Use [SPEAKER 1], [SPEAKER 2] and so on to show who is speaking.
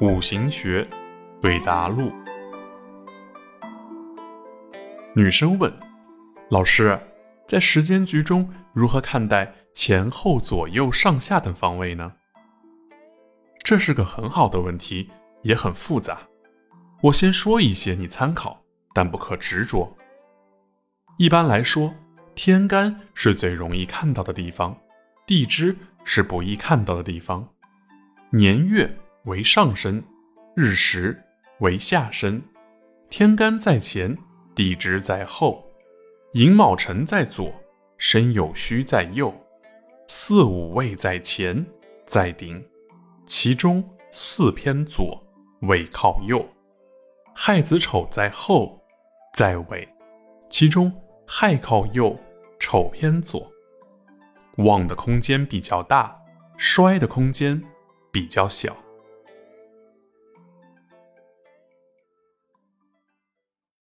[SPEAKER 1] 五行学对答录。女生问：“老师，在时间局中如何看待前后左右上下等方位呢？”这是个很好的问题，也很复杂。我先说一些，你参考，但不可执着。一般来说，天干是最容易看到的地方，地支是不易看到的地方，年月。为上身，日时为下身，天干在前，地支在后，寅卯辰在左，申酉戌在右，四五位在前，在顶，其中四偏左，位靠右，亥子丑在后，在尾，其中亥靠右，丑偏左，旺的空间比较大，衰的空间比较小。